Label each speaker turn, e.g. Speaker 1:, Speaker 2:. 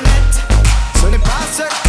Speaker 1: Baronet. So the it.